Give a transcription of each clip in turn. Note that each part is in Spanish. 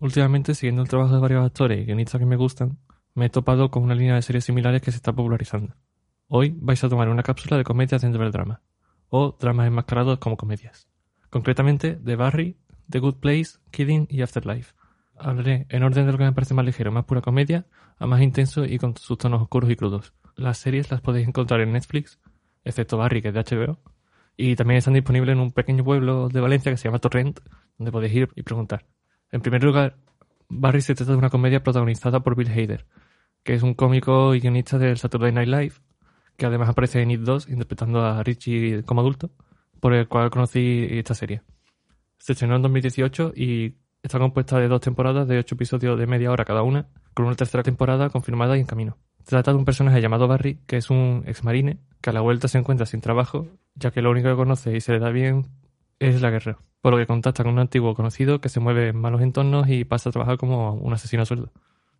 Últimamente, siguiendo el trabajo de varios actores y guionistas que me gustan, me he topado con una línea de series similares que se está popularizando. Hoy vais a tomar una cápsula de comedias dentro del drama, o dramas enmascarados como comedias. Concretamente, de Barry, The Good Place, Kidding y Afterlife. Hablaré en orden de lo que me parece más ligero, más pura comedia, a más intenso y con sus tonos oscuros y crudos. Las series las podéis encontrar en Netflix, excepto Barry, que es de HBO, y también están disponibles en un pequeño pueblo de Valencia que se llama Torrent, donde podéis ir y preguntar. En primer lugar, Barry se trata de una comedia protagonizada por Bill Hader, que es un cómico y guionista del Saturday Night Live, que además aparece en It 2 interpretando a Richie como adulto, por el cual conocí esta serie. Se estrenó en 2018 y está compuesta de dos temporadas de ocho episodios de media hora cada una, con una tercera temporada confirmada y en camino. Trata de un personaje llamado Barry, que es un ex marine, que a la vuelta se encuentra sin trabajo, ya que lo único que conoce y se le da bien es la guerra, por lo que contacta con un antiguo conocido que se mueve en malos entornos y pasa a trabajar como un asesino sueldo.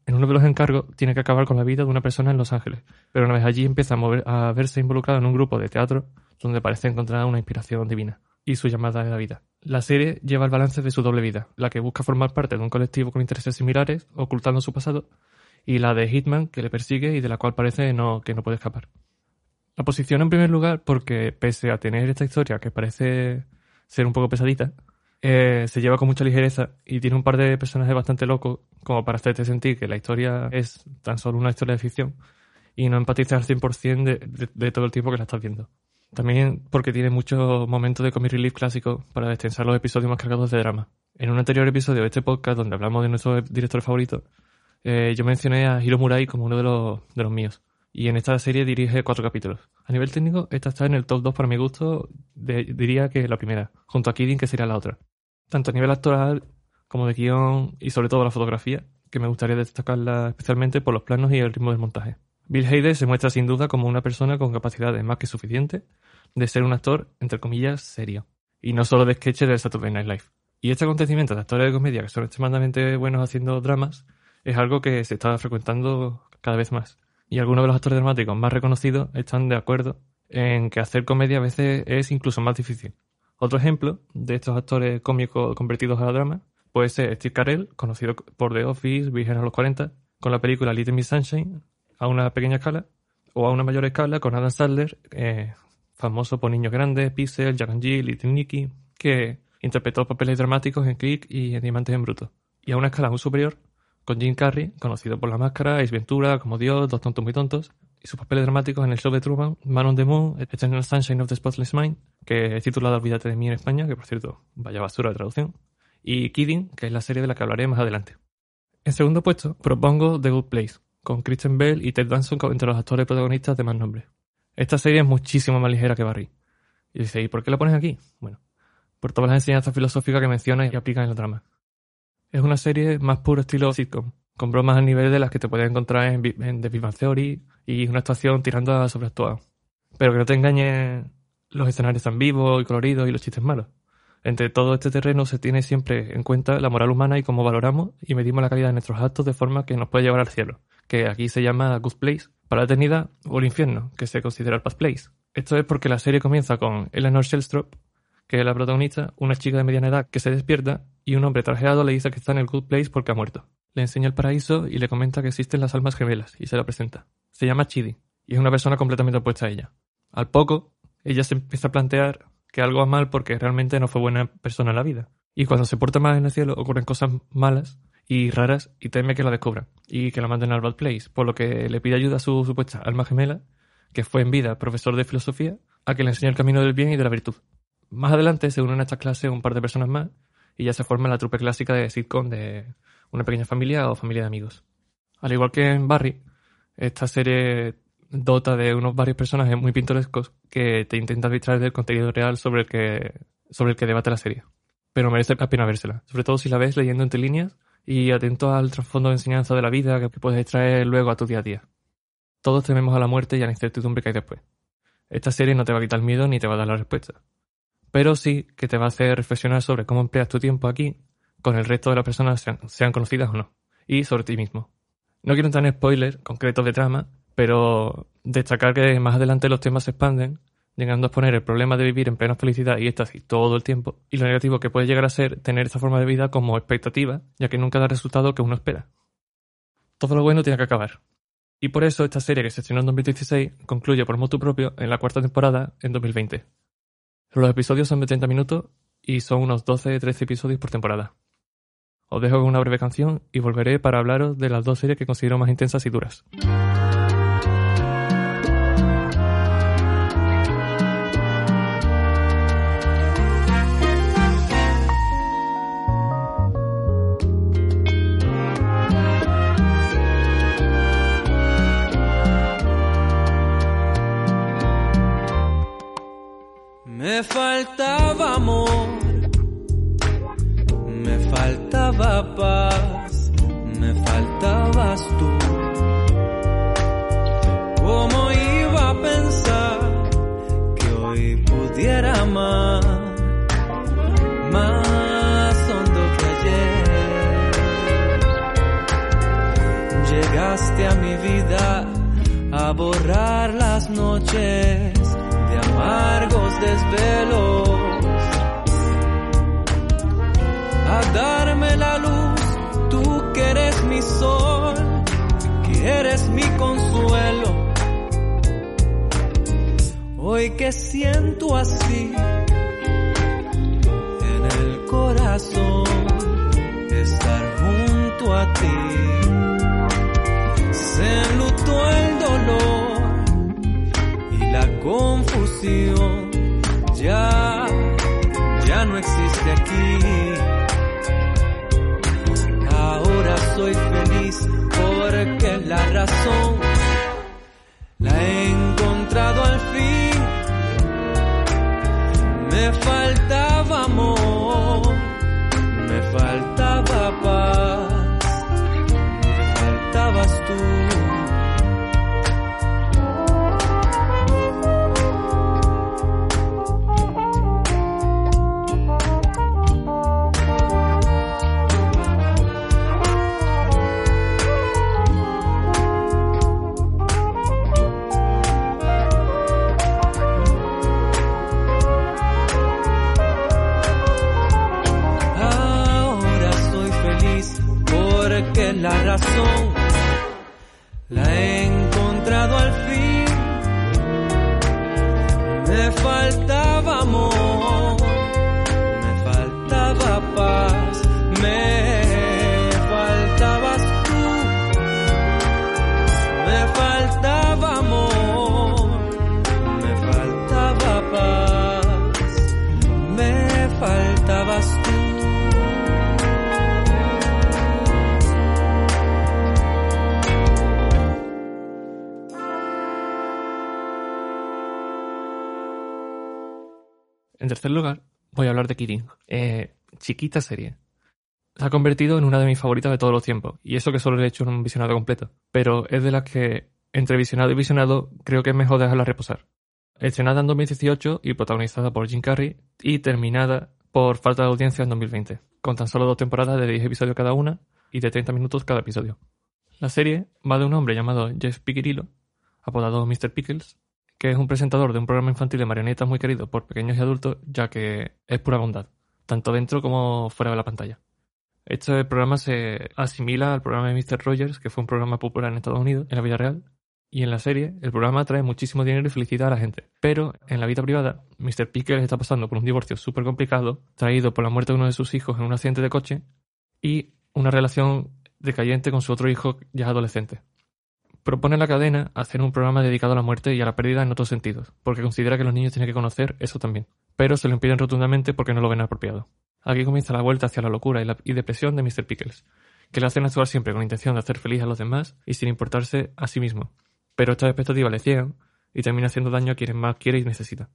En uno de los encargos tiene que acabar con la vida de una persona en Los Ángeles, pero una vez allí empieza a, mover, a verse involucrado en un grupo de teatro donde parece encontrar una inspiración divina y su llamada de la vida. La serie lleva el balance de su doble vida, la que busca formar parte de un colectivo con intereses similares, ocultando su pasado, y la de Hitman, que le persigue y de la cual parece no, que no puede escapar. La posición en primer lugar porque, pese a tener esta historia que parece ser un poco pesadita, eh, se lleva con mucha ligereza y tiene un par de personajes bastante locos como para hacerte sentir que la historia es tan solo una historia de ficción y no empatizar al 100% de, de, de todo el tiempo que la estás viendo. También porque tiene muchos momentos de comic relief clásico para destensar los episodios más cargados de drama. En un anterior episodio de este podcast, donde hablamos de nuestro director favorito, eh, yo mencioné a Hiro Murai como uno de los, de los míos. Y en esta serie dirige cuatro capítulos. A nivel técnico, esta está en el top 2 para mi gusto, diría que la primera, junto a Kidding, que sería la otra. Tanto a nivel actoral como de guion y sobre todo la fotografía, que me gustaría destacarla especialmente por los planos y el ritmo del montaje. Bill Hader se muestra sin duda como una persona con capacidades más que suficientes de ser un actor, entre comillas, serio. Y no solo de sketches del Saturday Night Live. Y este acontecimiento de actores de comedia que son extremadamente buenos haciendo dramas es algo que se está frecuentando cada vez más. Y algunos de los actores dramáticos más reconocidos están de acuerdo en que hacer comedia a veces es incluso más difícil. Otro ejemplo de estos actores cómicos convertidos a la drama puede ser Steve Carell, conocido por The Office, Virgen a los 40, con la película Little Miss Sunshine, a una pequeña escala, o a una mayor escala con Adam Sandler, eh, famoso por Niños Grandes, Pixel, Jack and Jill, Little Nicky, que interpretó papeles dramáticos en Click y en Diamantes en Bruto. Y a una escala aún superior, con Jim Carrey, conocido por La Máscara, Ace Ventura, Como Dios, Dos Tontos Muy Tontos, y sus papeles dramáticos en el show de Truman, Man on the Moon, Eternal Sunshine of the Spotless Mind, que es titulado Olvídate de mí en España, que por cierto, vaya basura de traducción, y Kidding, que es la serie de la que hablaré más adelante. En segundo puesto, propongo The Good Place, con Kristen Bell y Ted Danson entre los actores protagonistas de más nombre. Esta serie es muchísimo más ligera que Barry. Y dice, ¿y por qué la pones aquí? Bueno, por todas las enseñanzas filosóficas que menciona y aplica en la trama. Es una serie más puro estilo sitcom, con bromas al nivel de las que te puedes encontrar en, The Big Bang Theory y una actuación tirando a sobreactuada. Pero que no te engañen los escenarios tan vivos y coloridos y los chistes malos. Entre todo este terreno se tiene siempre en cuenta la moral humana y cómo valoramos y medimos la calidad de nuestros actos de forma que nos puede llevar al cielo, que aquí se llama Good Place, para la eternidad o el infierno, que se considera el Past Place. Esto es porque la serie comienza con Eleanor Shellstrop, que es la protagonista, una chica de mediana edad que se despierta y un hombre trajeado le dice que está en el Good Place porque ha muerto. Le enseña el paraíso y le comenta que existen las almas gemelas y se la presenta. Se llama Chidi y es una persona completamente opuesta a ella. Al poco, ella se empieza a plantear que algo va mal porque realmente no fue buena persona en la vida. Y cuando se porta mal en el cielo ocurren cosas malas y raras y teme que la descubran y que la manden al bad place, por lo que le pide ayuda a su supuesta alma gemela, que fue en vida profesor de filosofía, a que le enseñe el camino del bien y de la virtud. Más adelante se unen a esta clase un par de personas más y ya se forma la trupe clásica de sitcom de una pequeña familia o familia de amigos. Al igual que en Barry, esta serie dota de unos varios personajes muy pintorescos que te intentan distraer del contenido real sobre el que, sobre el que debate la serie. Pero merece la pena vérsela, sobre todo si la ves leyendo entre líneas y atento al trasfondo de enseñanza de la vida que puedes extraer luego a tu día a día. Todos tememos a la muerte y a la incertidumbre que hay después. Esta serie no te va a quitar el miedo ni te va a dar la respuesta. Pero sí que te va a hacer reflexionar sobre cómo empleas tu tiempo aquí con el resto de las personas, sean, sean conocidas o no, y sobre ti mismo. No quiero entrar en spoilers concretos de trama, pero destacar que más adelante los temas se expanden, llegando a exponer el problema de vivir en plena felicidad y éxtasis todo el tiempo, y lo negativo que puede llegar a ser tener esta forma de vida como expectativa, ya que nunca da el resultado que uno espera. Todo lo bueno tiene que acabar. Y por eso esta serie que se estrenó en 2016 concluye por motu propio en la cuarta temporada en 2020. Los episodios son de 30 minutos y son unos 12-13 episodios por temporada. Os dejo con una breve canción y volveré para hablaros de las dos series que considero más intensas y duras. Me faltaba amor, me faltaba paz, me faltabas tú. ¿Cómo iba a pensar que hoy pudiera amar más hondo que ayer? Llegaste a mi vida a borrar las noches amargos desvelos, a darme la luz, tú que eres mi sol, que eres mi consuelo. Hoy que siento así en el corazón estar junto a ti, se enlutó el dolor confusión ya, ya no existe aquí. Ahora soy feliz porque la razón la he encontrado al fin. Me faltaba amor, me faltaba paz, Me tercer lugar, voy a hablar de Kidding. Eh, chiquita serie. Se ha convertido en una de mis favoritas de todos los tiempos, y eso que solo le he hecho un visionado completo. Pero es de las que, entre visionado y visionado, creo que es mejor dejarla reposar. Estrenada en 2018 y protagonizada por Jim Carrey, y terminada por falta de audiencia en 2020, con tan solo dos temporadas de 10 episodios cada una y de 30 minutos cada episodio. La serie va de un hombre llamado Jeff Piccirillo, apodado Mr. Pickles, que es un presentador de un programa infantil de marionetas muy querido por pequeños y adultos, ya que es pura bondad, tanto dentro como fuera de la pantalla. Este programa se asimila al programa de Mr. Rogers, que fue un programa popular en Estados Unidos, en la vida real, y en la serie el programa trae muchísimo dinero y felicidad a la gente. Pero en la vida privada, Mr. Pickles está pasando por un divorcio súper complicado, traído por la muerte de uno de sus hijos en un accidente de coche, y una relación decayente con su otro hijo ya adolescente. Propone a la cadena hacer un programa dedicado a la muerte y a la pérdida en otros sentidos, porque considera que los niños tienen que conocer eso también. Pero se lo impiden rotundamente porque no lo ven apropiado. Aquí comienza la vuelta hacia la locura y, la, y depresión de Mr. Pickles, que le hacen actuar siempre con la intención de hacer feliz a los demás y sin importarse a sí mismo. Pero estas expectativas le ciegan y termina haciendo daño a quienes más quiere y necesita.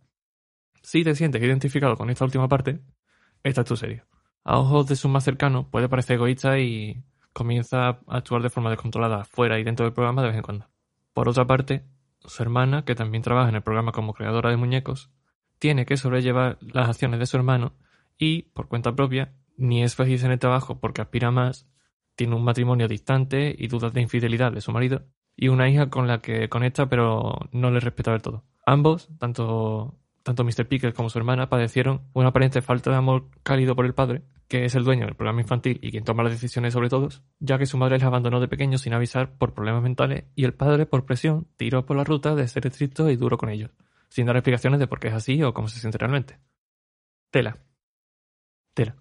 Si te sientes identificado con esta última parte, esta es tu serie. A ojos de sus más cercanos puede parecer egoísta y comienza a actuar de forma descontrolada fuera y dentro del programa de vez en cuando. Por otra parte, su hermana, que también trabaja en el programa como creadora de muñecos, tiene que sobrellevar las acciones de su hermano y, por cuenta propia, ni es feliz en el trabajo porque aspira más, tiene un matrimonio distante y dudas de infidelidad de su marido, y una hija con la que conecta pero no le respeta del todo. Ambos, tanto, tanto Mr. Pickles como su hermana, padecieron una aparente falta de amor cálido por el padre, que es el dueño del programa infantil y quien toma las decisiones sobre todos, ya que su madre les abandonó de pequeños sin avisar por problemas mentales y el padre, por presión, tiró por la ruta de ser estricto y duro con ellos, sin dar explicaciones de por qué es así o cómo se siente realmente. Tela. Tela.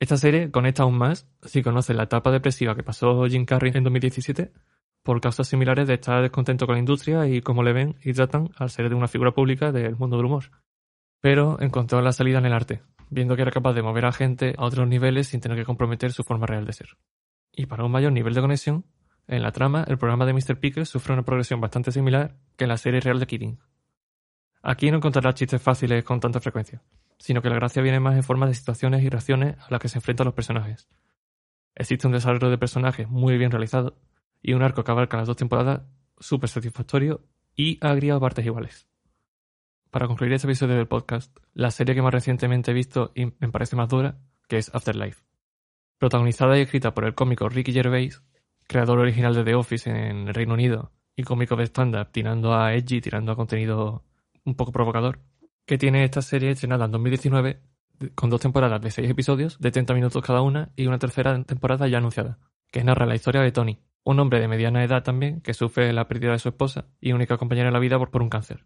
Esta serie conecta aún más si conoces la etapa depresiva que pasó Jim Carrey en 2017 por causas similares de estar descontento con la industria y cómo le ven y tratan al ser de una figura pública del mundo del humor. Pero encontró la salida en el arte, viendo que era capaz de mover a gente a otros niveles sin tener que comprometer su forma real de ser. Y para un mayor nivel de conexión, en la trama, el programa de Mr. Pickles sufre una progresión bastante similar que en la serie real de Kidding. Aquí no encontrarás chistes fáciles con tanta frecuencia, sino que la gracia viene más en forma de situaciones y reacciones a las que se enfrentan los personajes. Existe un desarrollo de personajes muy bien realizado y un arco que abarca las dos temporadas súper satisfactorio y agria partes iguales. Para concluir este episodio del podcast, la serie que más recientemente he visto y me parece más dura, que es Afterlife. Protagonizada y escrita por el cómico Ricky Gervais, creador original de The Office en el Reino Unido y cómico de stand-up tirando a edgy, tirando a contenido un poco provocador, que tiene esta serie estrenada en 2019 con dos temporadas de seis episodios de 30 minutos cada una y una tercera temporada ya anunciada, que narra la historia de Tony, un hombre de mediana edad también que sufre la pérdida de su esposa y única compañera en la vida por, por un cáncer.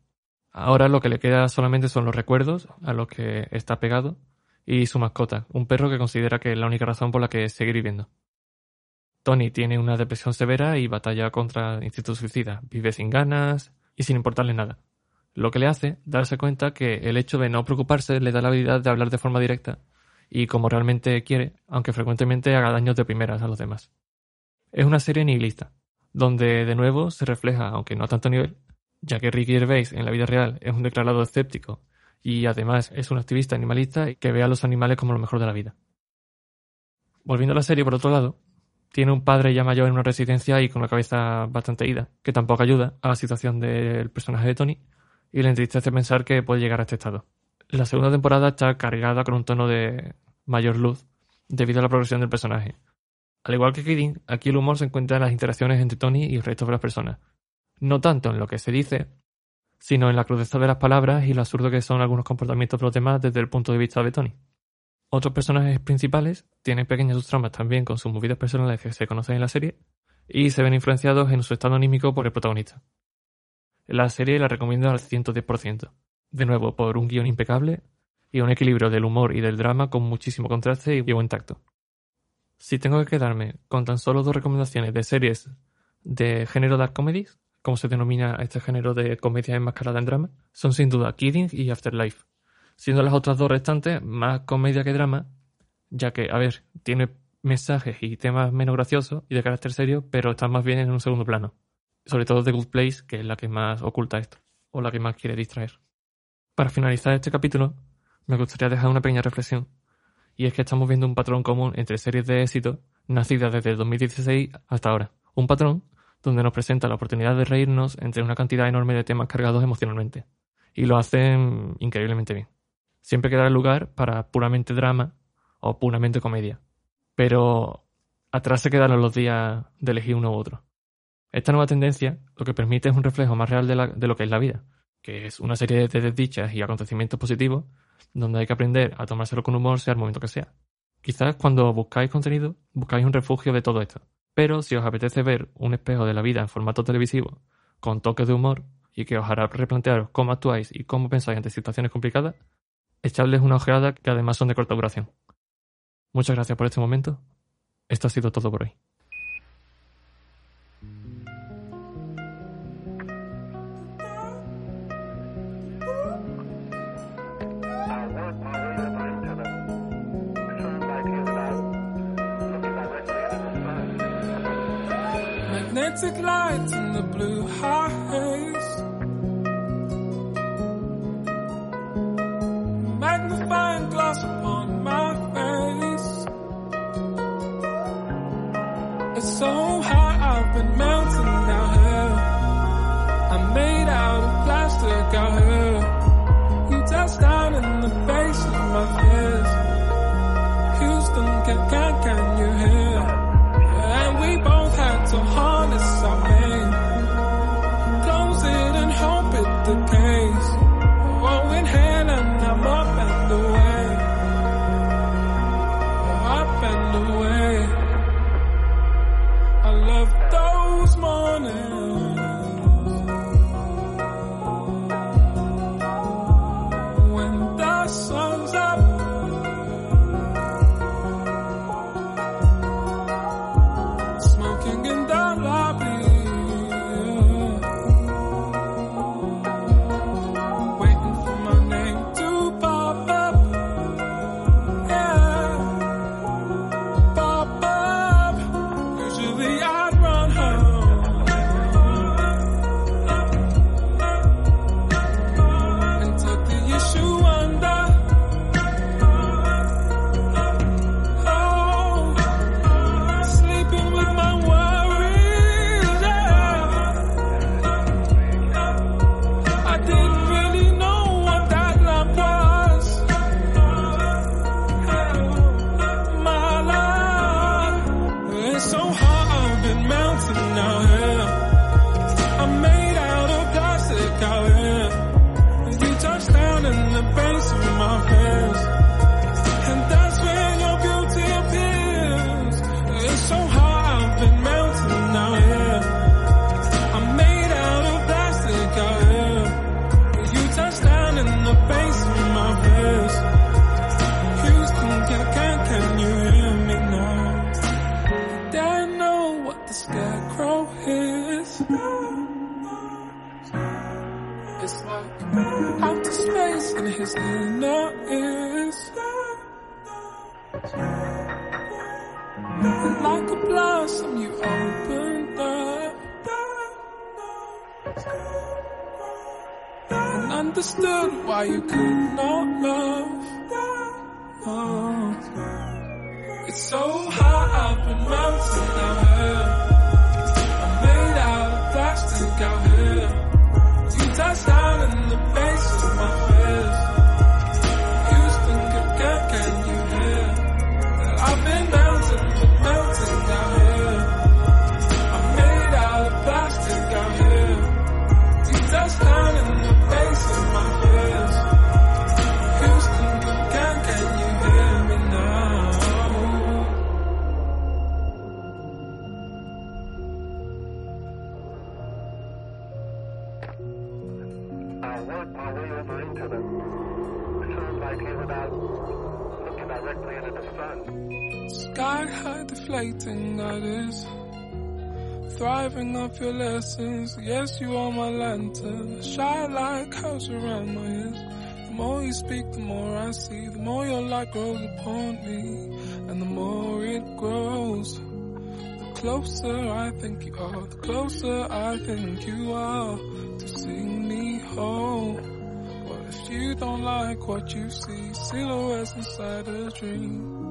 Ahora lo que le queda solamente son los recuerdos a los que está pegado y su mascota, un perro que considera que es la única razón por la que seguir viviendo. Tony tiene una depresión severa y batalla contra instintos suicidas, vive sin ganas y sin importarle nada lo que le hace darse cuenta que el hecho de no preocuparse le da la habilidad de hablar de forma directa y como realmente quiere, aunque frecuentemente haga daños de primeras a los demás. Es una serie nihilista, donde de nuevo se refleja, aunque no a tanto nivel, ya que Ricky Gervais en la vida real es un declarado escéptico y además es un activista animalista que ve a los animales como lo mejor de la vida. Volviendo a la serie, por otro lado, tiene un padre ya mayor en una residencia y con la cabeza bastante ida, que tampoco ayuda a la situación del personaje de Tony, y le entristece pensar que puede llegar a este estado. La segunda temporada está cargada con un tono de mayor luz debido a la progresión del personaje. Al igual que Kidding, aquí el humor se encuentra en las interacciones entre Tony y el resto de las personas. No tanto en lo que se dice, sino en la crudeza de las palabras y lo absurdo que son algunos comportamientos de los demás desde el punto de vista de Tony. Otros personajes principales tienen pequeñas subtramas también con sus movidas personales que se conocen en la serie y se ven influenciados en su estado anímico por el protagonista. La serie la recomiendo al 110%. De nuevo, por un guion impecable y un equilibrio del humor y del drama con muchísimo contraste y buen tacto. Si tengo que quedarme con tan solo dos recomendaciones de series de género dark comedies, como se denomina este género de comedia enmascarada en drama, son sin duda Kidding y Afterlife, siendo las otras dos restantes más comedia que drama, ya que, a ver, tiene mensajes y temas menos graciosos y de carácter serio, pero están más bien en un segundo plano sobre todo The Good Place, que es la que más oculta esto, o la que más quiere distraer. Para finalizar este capítulo, me gustaría dejar una pequeña reflexión, y es que estamos viendo un patrón común entre series de éxito nacidas desde el 2016 hasta ahora. Un patrón donde nos presenta la oportunidad de reírnos entre una cantidad enorme de temas cargados emocionalmente. Y lo hacen increíblemente bien. Siempre queda lugar para puramente drama o puramente comedia. Pero atrás se quedan los días de elegir uno u otro. Esta nueva tendencia lo que permite es un reflejo más real de, lo que es la vida, que es una serie de desdichas y acontecimientos positivos donde hay que aprender a tomárselo con humor sea el momento que sea. Quizás cuando buscáis contenido, buscáis un refugio de todo esto. Pero si os apetece ver un espejo de la vida en formato televisivo, con toques de humor, y que os hará replantearos cómo actuáis y cómo pensáis ante situaciones complicadas, echadles una ojeada que además son de corta duración. Muchas gracias por este momento. Esto ha sido todo por hoy. electric lights in the blue haze, Magnify understood why you could not love. Oh. It's so hot, I've been melting down deflating, that is. Thriving off your lessons. Yes, you are my lantern. Shy like house around my ears. The more you speak, the more I see. The more your light grows upon me. And the more it grows. The closer I think you are. The closer I think you are. To seeing me whole. What if you don't like what you see? Silhouettes inside a dream.